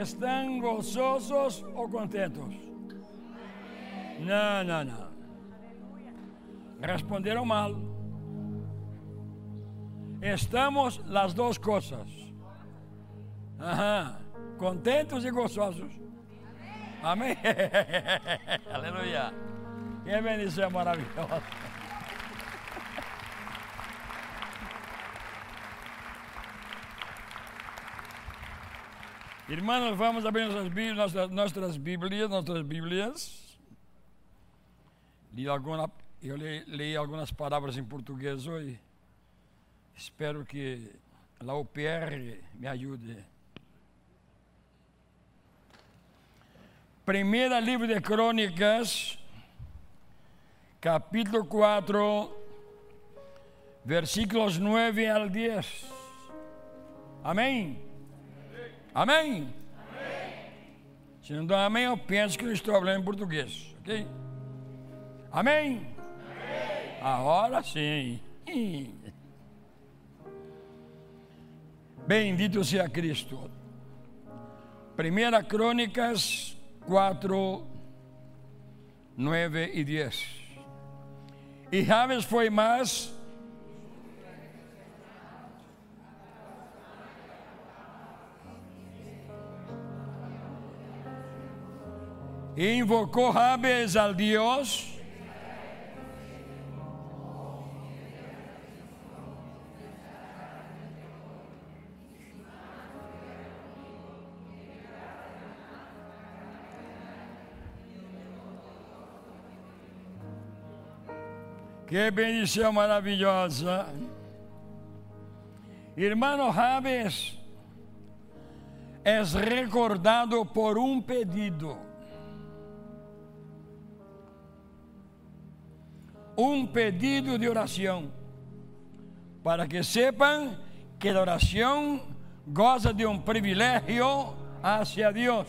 ¿Están gozosos o contentos? Não, não, não. Responderam mal. Estamos las duas coisas. Contentos e gozosos. Amém? Aleluia. Que bendição maravilhosa. Irmãos, vamos abrir nossas Bíblias, nossas, nossas Bíblias, nossas Bíblias. Li alguma, eu li, li algumas palavras em português hoje. Espero que a UPR me ajude. Primeira livro de Crônicas, capítulo 4, versículos 9 al 10. Amém? Amém? Se não dá amém, eu penso que eu estou falando em português, ok? Amém? Agora sim. Bendito seja Cristo. Primeira Crônicas 4, 9 e 10. E Javes foi mais invocou Jabes al Dios. Que bendição maravilhosa. Irmão Jabes é recordado por um pedido. Um pedido de oração, para que sepam que a oração goza de um privilégio hacia Deus.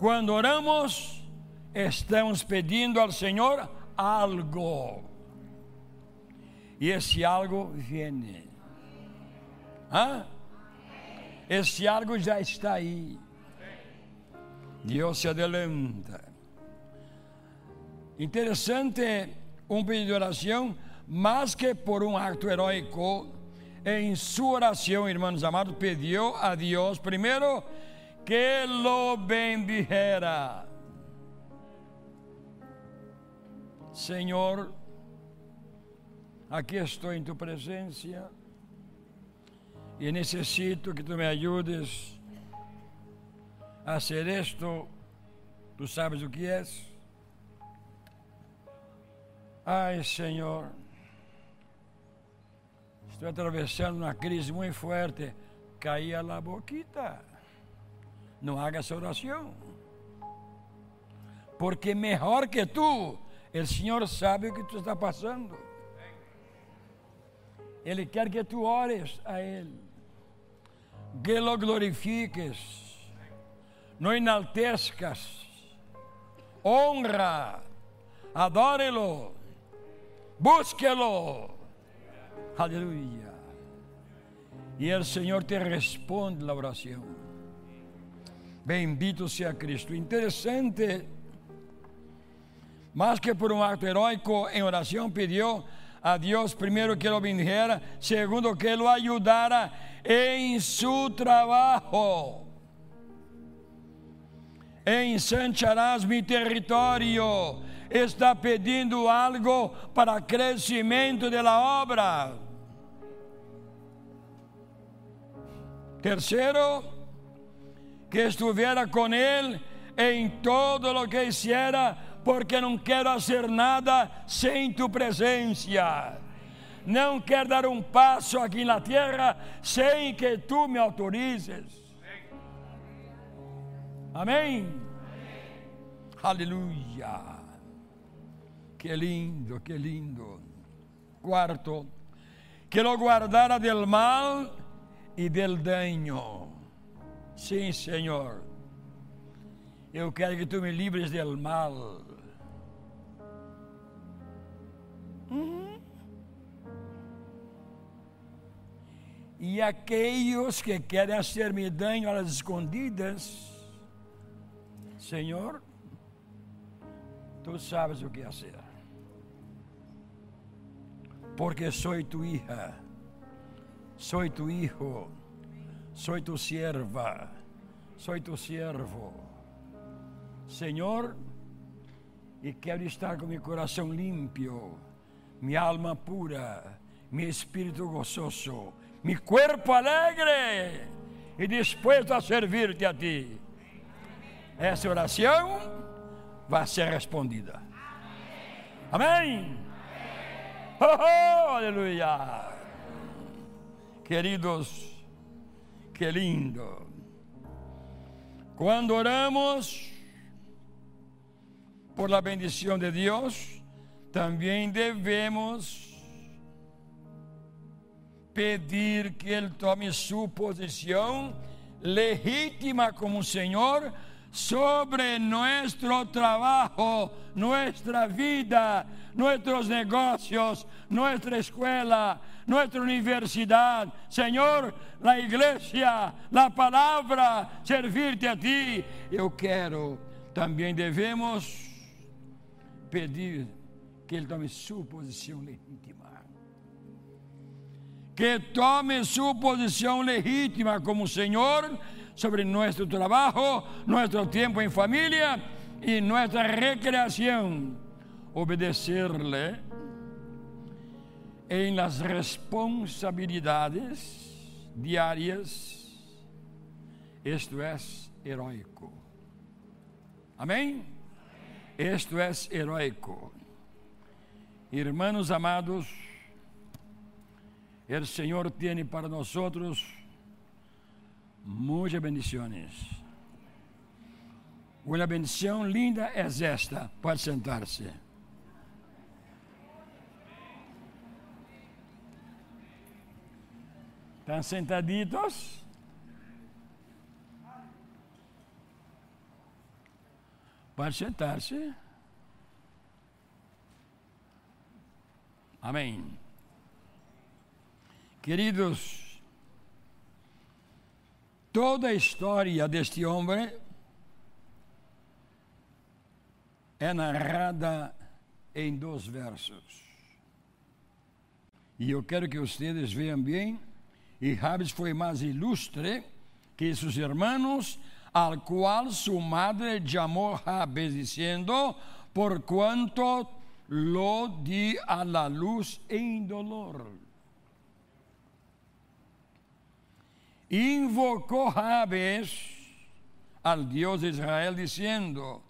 Quando oramos, estamos pedindo ao Senhor algo. E esse algo vem. Hã? Esse algo já está aí. Deus se adelanta. Interessante um pedido de oração, mais que por um ato heróico, em sua oração, irmãos amados, pediu a Deus primeiro que lo bendijera. Senhor, aqui estou em tu presença e necessito que tu me ajudes a ser isto. Tu sabes o que és. Ai, Senhor, estou atravessando uma crise muito forte. Caía a boquita. Não haga essa oração. Porque melhor que tu, o Senhor sabe o que tu está passando. Ele quer que tu ores a Ele, que lo glorifiques, não enaltezcas, honra, adore-lo búsquelo. Aleluya. Y el Señor te responde la oración. Bendito sea Cristo. Interesante. Más que por un acto heroico en oración pidió a Dios primero que lo bendijera, segundo que lo ayudara en su trabajo. Ensancharás mi territorio está pedindo algo para crescimento da obra. Terceiro, que estivera com ele em todo o que hiciera, porque não quero fazer nada sem tu presença. Não quero dar um passo aqui na terra sem que tu me autorizes. Amém? Amém. Aleluia. Que lindo, que lindo. Quarto, que lo guardara del mal e del daño. Sim, Senhor. Eu quero que tu me livres del mal. Uhum. E aqueles que querem hacer-me dano às escondidas, Senhor, tu sabes o que fazer. Porque sou tu hija, sou tu hijo, sou tu sierva, sou tu siervo. Senhor, e quero estar com meu coração limpo, minha alma pura, meu espírito gozoso, meu corpo alegre e disposto a servir-te a ti. Essa oração vai ser respondida. Amém? Oh, oh, aleluia! Queridos, que lindo. Quando oramos, por la bendición de Dios, también debemos pedir que Él tome su posición legítima como Señor sobre nuestro trabajo, nuestra vida, nuestros negocios, nuestra escuela, nuestra universidad. Señor, la iglesia, la palabra, servirte a ti. Eu quero, também devemos pedir que Ele tome sua posição legítima. Que tome sua posição legítima como Senhor sobre nosso trabalho, nosso tempo em família e nossa recreação. Obedecer-lhe em las responsabilidades diárias, isto é heróico. Amém? Esto es heroico. Hermanos amados, el Señor tiene para nosotros muchas bendiciones. Uma bendição linda é esta. Pode sentar-se. Estão sentaditos? Pode sentar-se. Amém. Queridos, toda a história deste homem é narrada em dois versos. E eu quero que vocês vejam bem, e Jabes foi mais ilustre que seus irmãos al cual su madre llamó Jabes diciendo, por cuanto lo di a la luz en dolor. Invocó Jabes al Dios de Israel diciendo,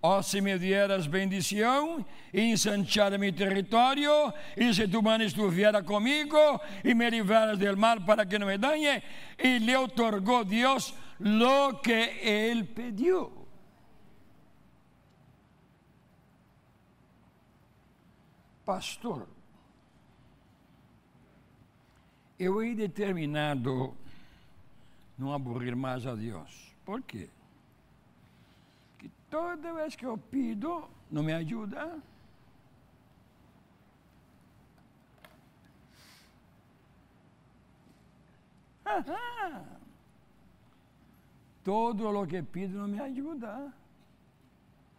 oh si me dieras bendición y ensanchar mi territorio, y si tu mano estuviera conmigo y me libraras del mal para que no me dañe, y le otorgó Dios lo que él pidió. Pastor, eu he determinado não aburrir mais a Deus. Por quê? Que toda vez que eu pido, não me ajuda. Todo o que pido não me ajuda.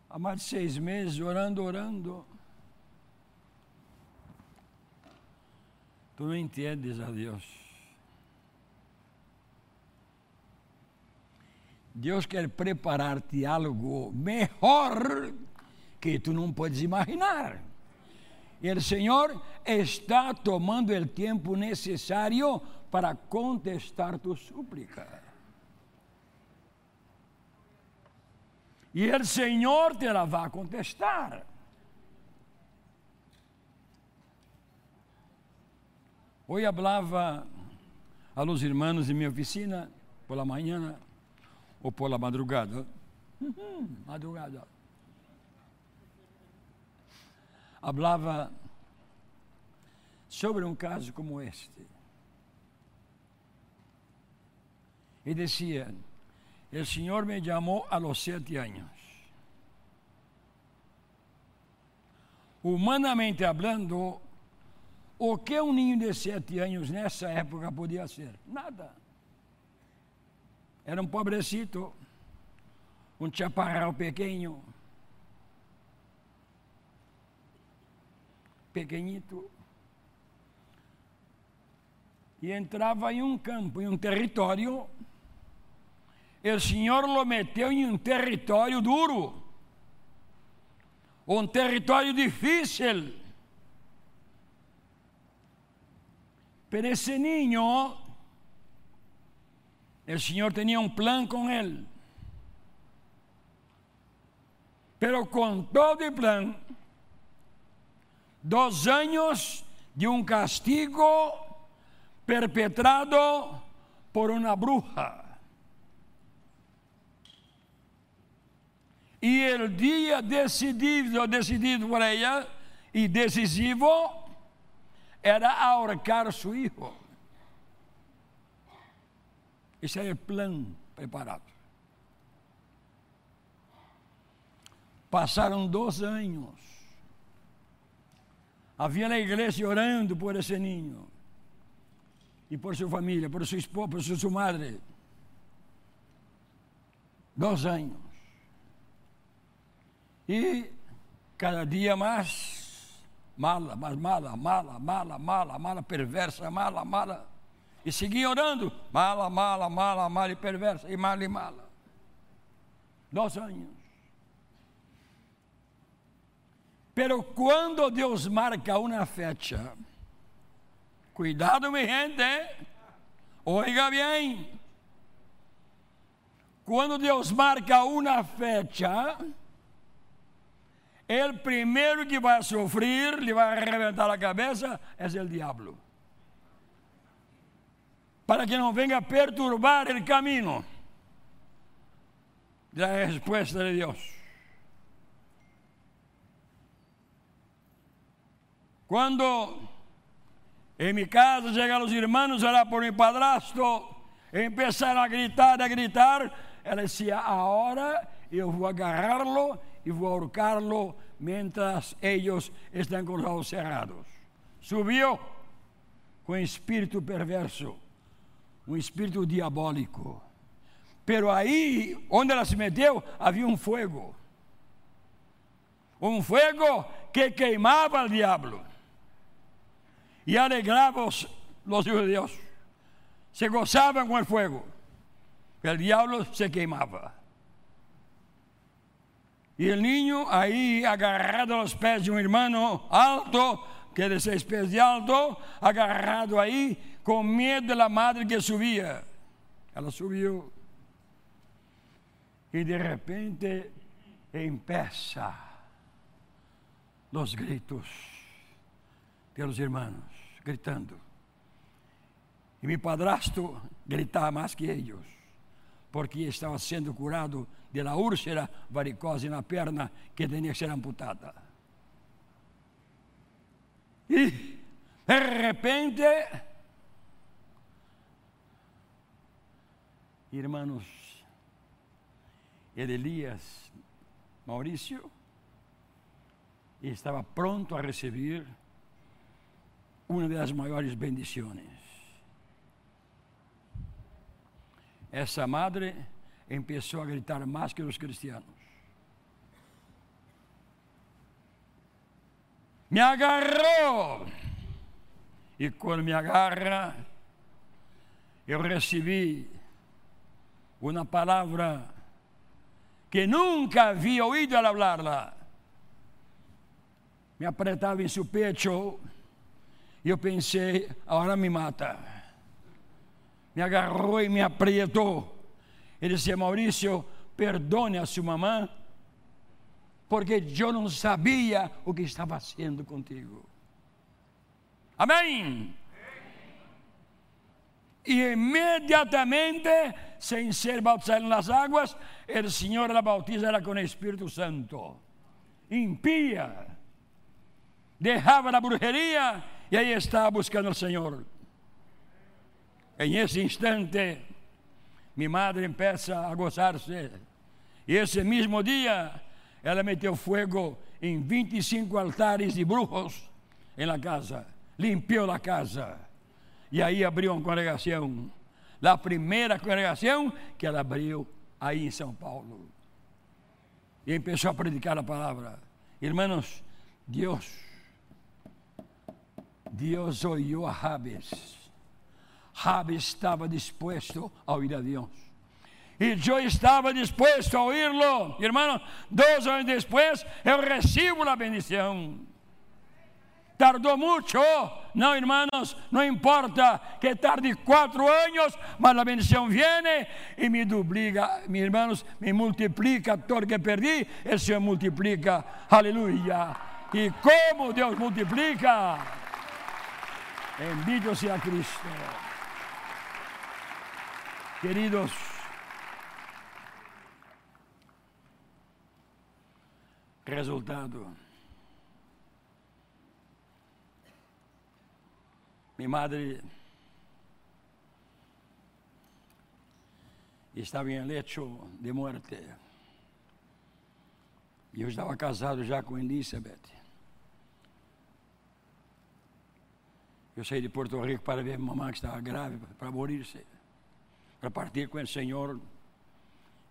Há mais de seis meses orando, orando. Tu não entendes a Deus. Deus quer preparar-te algo melhor que tu não podes imaginar. E o Senhor está tomando o tempo necessário para contestar tu súplica. E o Senhor te la vai contestar. Hoje falava a los irmãos em minha oficina, por la manhã ou por la madrugada. Uhum, madrugada. Falava sobre um caso como este. E dizia: el Señor me llamó a los siete años. Humanamente hablando, O que um ninho de sete anos nessa época podia ser? Nada. Era um pobrecito, um chaparral pequeno, pequenito, e entrava em um campo, em um território, o Senhor o meteu em um território duro, um território difícil. Pero esse niño El Señor tenía un plan con él. Pero con todo el plan, dos años de un castigo perpetrado por una bruja. Y el día decidido, decidido por ella y decisivo era ahorcar su hijo. Esse é o plano preparado. Passaram dois anos. Havia na igreja orando por esse ninho. E por sua família, por sua esposa, por sua madre. Dois anos. E cada dia mais mala, mais mala, mala, mala, mala, mala, perversa, mala, mala. E seguia orando. Mala, mala, mala, mala e perversa. E mala e mala. Dois anos. Pero quando Deus marca uma fecha, cuidado, mi gente, oiga bem. Quando Deus marca uma fecha, o primeiro que vai sofrer, lhe vai arrebentar a cabeça, é o diabo para que não venga a perturbar o caminho da resposta de Deus. Quando em minha casa chegaram os irmãos a orar por meu padrasto, começaram a gritar, a gritar, ela dizia: agora eu vou agarrá-lo e vou ahorcá-lo mientras eles estão com os olhos cerrados. Subiu com espírito perverso um espírito diabólico. Pero aí, onde ela se meteu, havia um fogo. Um fogo que queimava o diabo. E alegrava os, os judeus. Se gozavam com o fogo. O diabo se queimava. E o ninho aí agarrado aos pés de um irmão alto, que é de seis pés de alto, agarrado aí, com medo da madre que subia. Ela subiu. E de repente empeça os gritos pelos irmãos, gritando. E meu padrasto gritava mais que eles, porque estava sendo curado de la úlcera varicose na perna que tinha que ser amputada. E de repente Irmãos, Elias Maurício estava pronto a receber uma das maiores bendições. Essa madre começou a gritar mais que os cristianos. Me agarrou! E quando me agarra, eu recebi uma palavra que nunca havia ouído ela falarla. Me apretava em seu pecho e eu pensei, agora me mata. Me agarrou e me apretou. Ele disse, Maurício, perdone a sua mamãe, porque eu não sabia o que estava fazendo contigo. Amém? E imediatamente sem ser bautizado nas águas, o Senhor la bautizara com o Espírito Santo. Impia, deixava a brujeria e aí estava buscando o Senhor. Em esse instante, minha madre começa a gozar-se. E esse mesmo dia, ela meteu fogo em 25 altares de brujos em la casa. limpiou a casa. E aí abriu uma congregação. A primeira congregação que ela abriu aí em São Paulo. E começou a predicar a palavra. Irmãos, Deus, Deus olhou a Jabes. Jabes estava disposto a ouvir a Deus. E eu estava disposto a ouvi-lo. Irmão, dois anos depois, eu recebo a bendição. Tardou muito, não, irmãos, não importa que tarde quatro anos, mas a bendição vem e me duplica, meus irmãos, me multiplica todo que perdi, o Senhor multiplica, aleluia. E como Deus multiplica, bendito seja Cristo. Queridos, resultado. Minha madre estava em lecho de morte. E eu estava casado já com Elizabeth. Eu saí de Porto Rico para ver mamãe que estava grave, para morir-se. Para partir com o Senhor.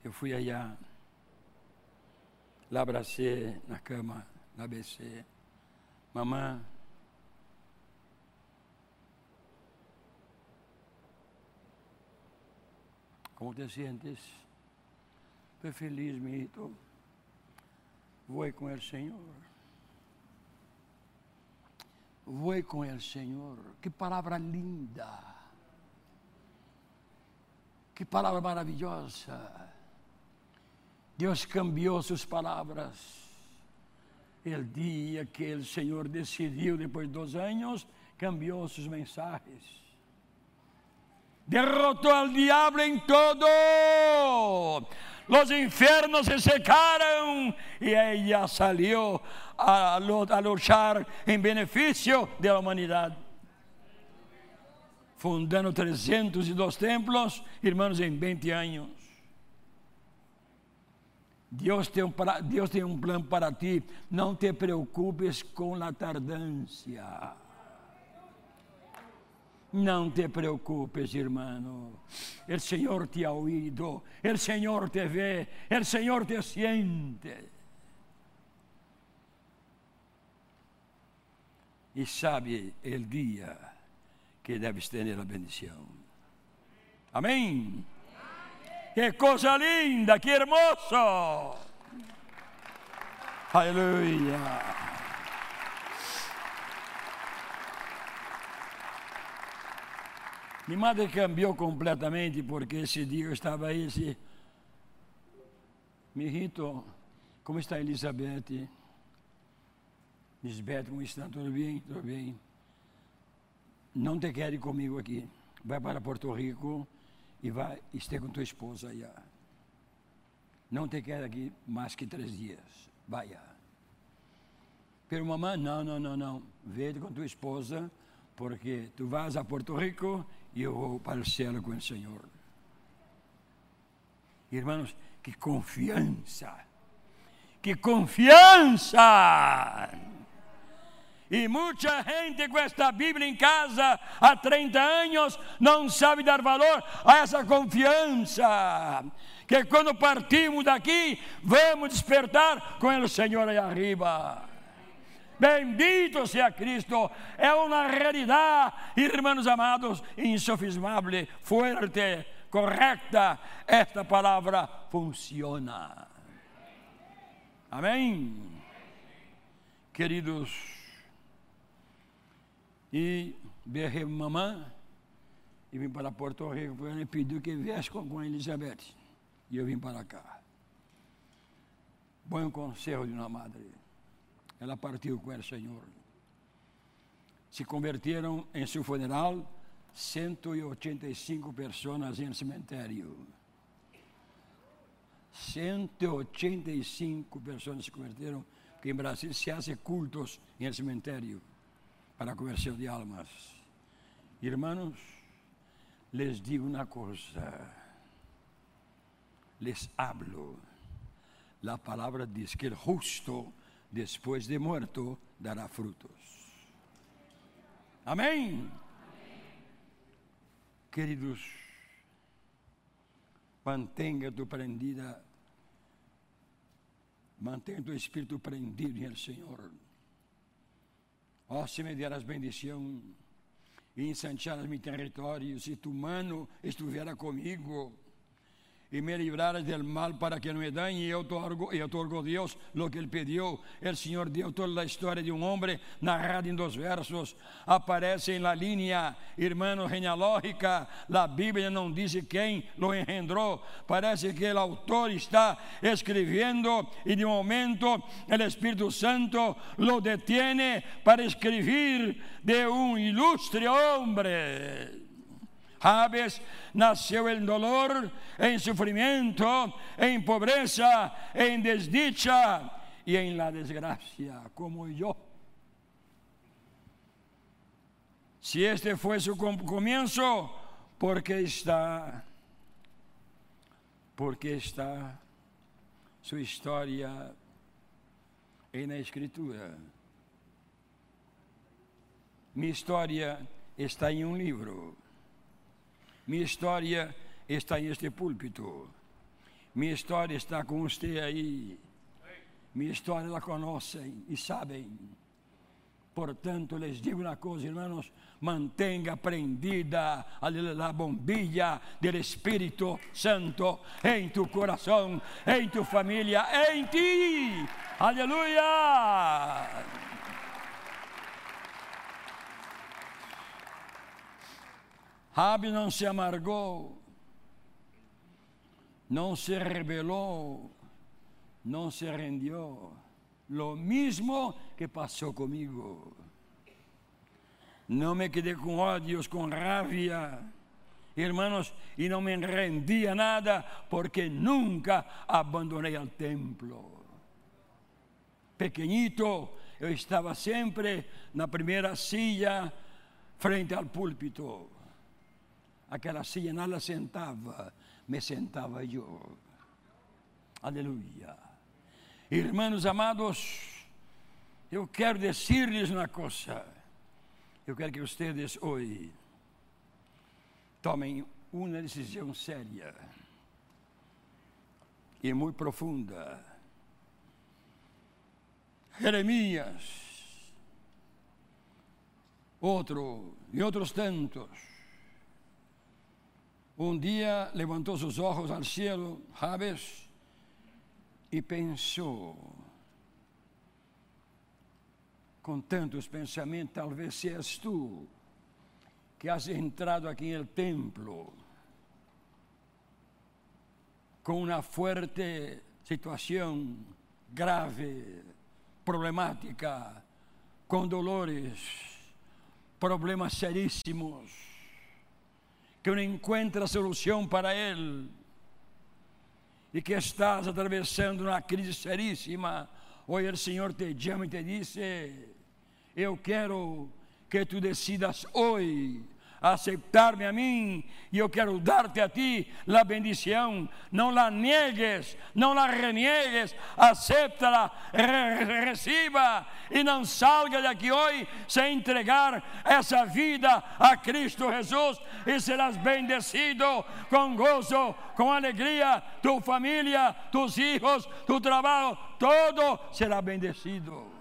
Eu fui allá. Lá abracei na cama, na BC. Mamãe, ¿Cómo te sientes? Estoy feliz, mi hijito. Voy con el Señor. Voy con el Señor. Qué palabra linda. Qué palabra maravillosa. Dios cambió sus palabras. El día que el Señor decidió, después de dos años, cambió sus mensajes derrotó al diablo en todo. Los infiernos se secaron y ella salió a, a luchar en beneficio de la humanidad. Fundando 302 templos, hermanos, en 20 años. Deus tem, um, Deus tem um plano para ti. Não te preocupes com a tardância. Não te preocupes, irmão. O Senhor te ha oído, o Senhor te vê, o Senhor te siente. E sabe o dia que deves ter a bendição. Amém? Que coisa linda, que hermoso. Aleluia. Minha madre cambiou completamente porque esse dia eu estava aí me irrito, como está Elizabeth? Lisbeth, como está? Tudo bem? Tudo bem. Não te quer ir comigo aqui. Vai para Porto Rico e vai esteja com tua esposa aí. Não te quer aqui mais que três dias. Vai. Pero mamãe, não, não, não, não. Veja com tua esposa, porque tu vas a Porto Rico e eu vou para o céu com o Senhor. Irmãos, que confiança! Que confiança! E muita gente com esta Bíblia em casa há 30 anos não sabe dar valor a essa confiança. Que quando partimos daqui, vamos despertar com o Senhor aí arriba. Bendito seja Cristo, é uma realidade, irmãos amados, insofismável, forte, correta. Esta palavra funciona. Amém? Queridos, e berrei mamãe e vim para Porto Rico, porque ele pediu que viesse com, com Elizabeth. E eu vim para cá. Bom conselho de uma madre. Ela partiu com o Senhor. Se converteram em seu funeral 185 pessoas em cemitério. 185 pessoas se converteram, porque em Brasil se fazem cultos em cemitério para a conversão de almas. Irmãos, les digo uma coisa, les hablo. A palavra diz que o justo depois de morto, dará frutos. Amém? Queridos, mantenha tu prendida, mantenha tu espírito prendido no Senhor. Ó, oh, se me deras bendição e ensancharas meu território, se tu mano estivera comigo, y me libraras del mal para que no me dañe y otorgo, y otorgo Dios lo que él pidió. El Señor dio toda la historia de un hombre narrada en dos versos. Aparece en la línea, hermano, genealógica. La Biblia no dice quién lo engendró. Parece que el autor está escribiendo y de momento el Espíritu Santo lo detiene para escribir de un ilustre hombre. Jabes nasceu em dolor, em sofrimento, em pobreza, em desdicha e em la desgracia, como eu. Se este foi seu começo, porque está, porque está sua história na Escritura. Minha história está em um livro. Minha história está neste púlpito. Minha história está com você aí. Minha história la conhecem e sabem. Portanto, les digo uma coisa, irmãos, mantenha prendida a bombilla do Espírito Santo em tu coração, em tu família, em ti. Aleluia! Rabi não se amargou, não se rebelou, não se rendeu. Lo mismo que passou comigo. Não me quedei com ódios, com rabia, hermanos, e não me rendia nada, porque nunca abandonei o templo. Pequenito, eu estava sempre na primeira silla, frente ao púlpito aquela silla nada sentava, me sentava eu. Aleluia. Irmãos amados, eu quero dizer-lhes uma coisa. Eu quero que vocês hoje tomem uma decisão séria e muito profunda. Jeremias, outro e outros tantos um dia levantou seus olhos ao céu, Jabes, e pensou, com tantos pensamentos, talvez seas tu que has entrado aqui no templo com uma forte situação grave, problemática, com dolores, problemas seríssimos que não encontra solução para ele e que estás atravessando uma crise seríssima, hoje o Senhor te chama e te diz: Eu quero que tu decidas hoje aceptar-me a mim e eu quero dar-te a ti a bendição. Não la niegues, não la reniegues, acepta-la, re receba e não salga daqui hoje sem entregar essa vida a Cristo Jesus e serás bendecido com gozo, com alegria, tua família, tus filhos, tu trabalho, todo será bendecido.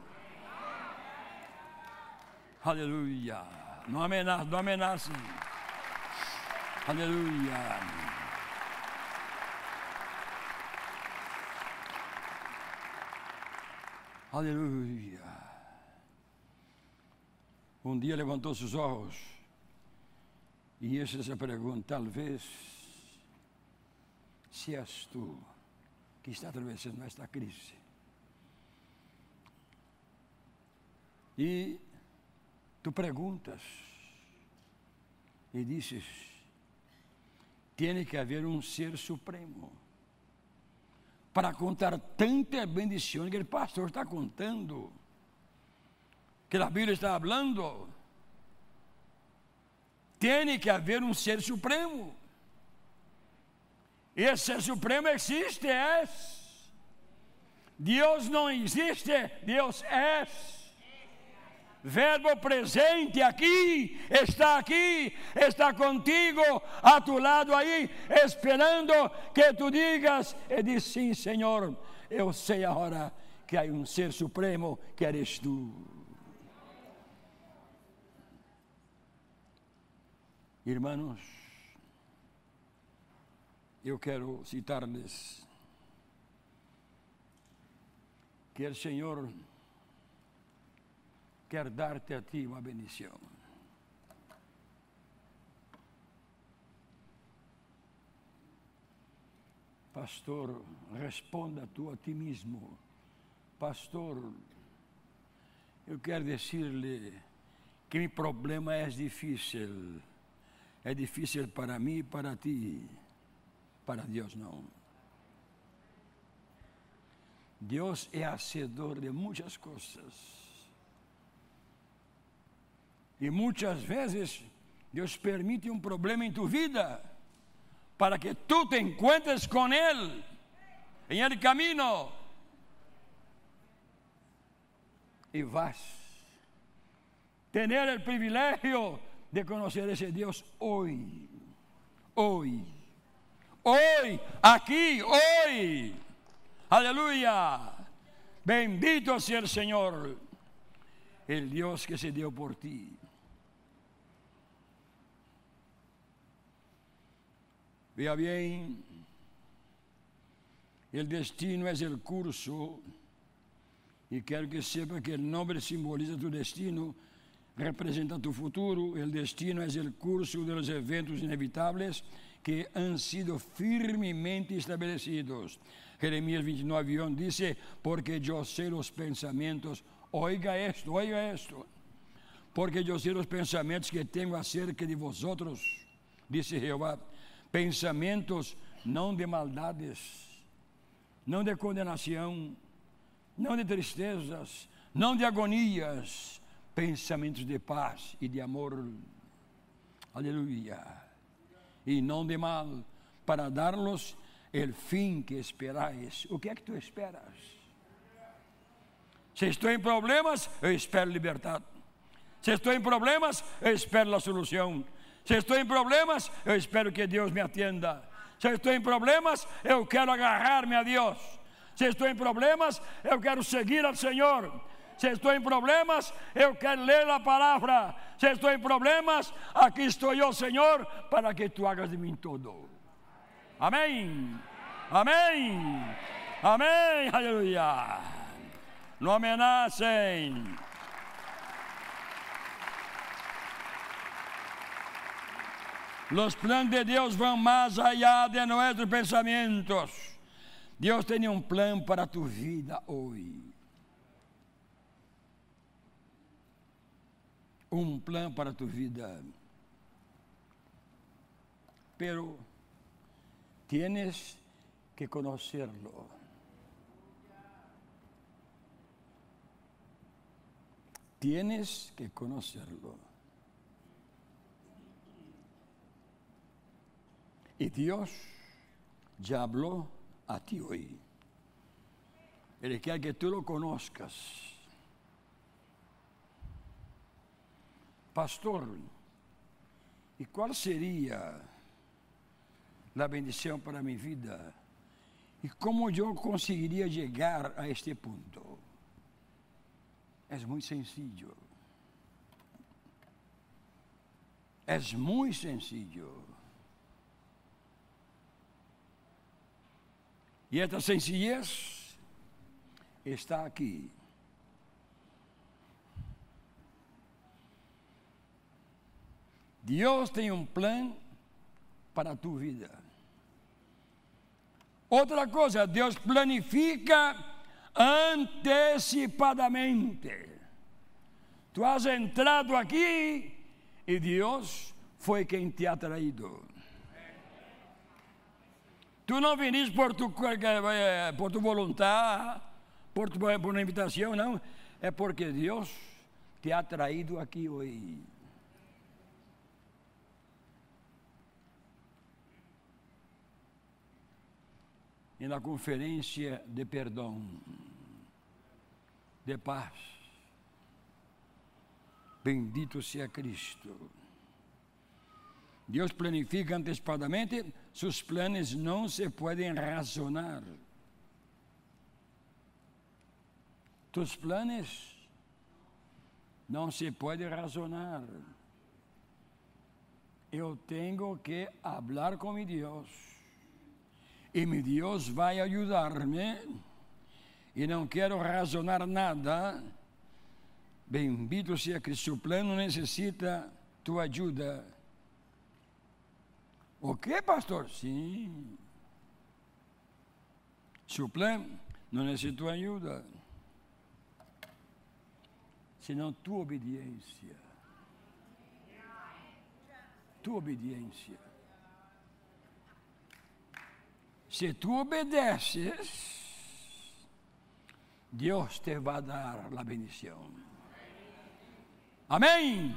Aleluia. Não ameaça, não ameaça. Aleluia. Aleluia. Um dia levantou seus olhos e esse se pergunta, talvez, se és tu que está atravessando esta crise. E Tu perguntas e dizes: tem que haver um ser supremo para contar tanta bendição que o pastor está contando, que a Bíblia está falando. Tem que haver um ser supremo. Esse ser supremo existe, é. Deus não existe, Deus é. Verbo presente aqui, está aqui, está contigo, a tu lado aí, esperando que tu digas e diz sim, Senhor, eu sei agora que há um ser supremo que eres tu. Irmãos, eu quero citar-lhes que o Senhor quer dar-te a ti uma bendição. Pastor, responda tu a ti mesmo. Pastor, eu quero dizer-lhe que meu problema é difícil. É difícil para mim e para ti. Para Deus não. Deus é hacedor de muitas coisas. E muitas vezes Deus permite um problema em tua vida para que tu te encontres com Ele em el caminho e vas tener o privilégio de conhecer esse Deus hoje, hoje, hoje, aqui, hoje. Aleluia. Bendito seja o Senhor, el Deus que se deu por ti. Vea bien, el destino es el curso, y quiero que sepa que el nombre simboliza tu destino, representa tu futuro, el destino es el curso de los eventos inevitables que han sido firmemente estabelecidos. Jeremías 29, 1 dice, porque yo sé los pensamientos, oiga esto, oiga esto, porque yo sé los pensamientos que tengo acerca de vosotros, dice Jehová pensamentos não de maldades, não de condenação, não de tristezas, não de agonias, pensamentos de paz e de amor. Aleluia. E não de mal, para dar-los o fim que esperais. O que é que tu esperas? Se estou em problemas, eu espero liberdade. Se estou em problemas, eu espero a solução. Se estou em problemas, eu espero que Deus me atenda. Se estou em problemas, eu quero agarrar-me a Deus. Se estou em problemas, eu quero seguir ao Senhor. Se estou em problemas, eu quero ler a palavra. Se estou em problemas, aqui estou eu, Senhor, para que tu hagas de mim todo. Amém. Amém. Amém. Aleluia. Não ameacem. Los planos de Deus vão mais allá de nossos pensamentos. Deus tem um plano para tu vida hoje. Um plano para tu vida. Pero tienes que conocerlo. Tienes que conocerlo. Y Dios ya habló a ti hoy. Él quiere que tú lo conozcas. Pastor, ¿y cuál sería la bendición para mi vida? ¿Y cómo yo conseguiría llegar a este punto? Es muy sencillo. Es muy sencillo. E esta sencillez está aqui. Deus tem um plano para a tua vida. Outra coisa, Deus planifica antecipadamente. Tu has entrado aqui e Deus foi quem te ha traído. Tu não viniste por tu, eh, por tu vontade, por, tu, por uma invitação, não. É porque Deus te ha traído aqui hoje. E na conferência de perdão, de paz, Bendito seja Cristo. Deus planifica antecipadamente, seus planos não se podem razonar. Tus planos não se pode razonar. Eu tenho que falar com meu Deus. E meu Deus vai ajudar-me. E não quero razonar nada. Bendito seja Cristo. O plano necessita tua ajuda. O que, pastor? Sim. Seu plano não necessita tua ajuda. Senão tua obediência. Tua obediência. Se tu obedeces, Deus te vai dar a bendição. Amém?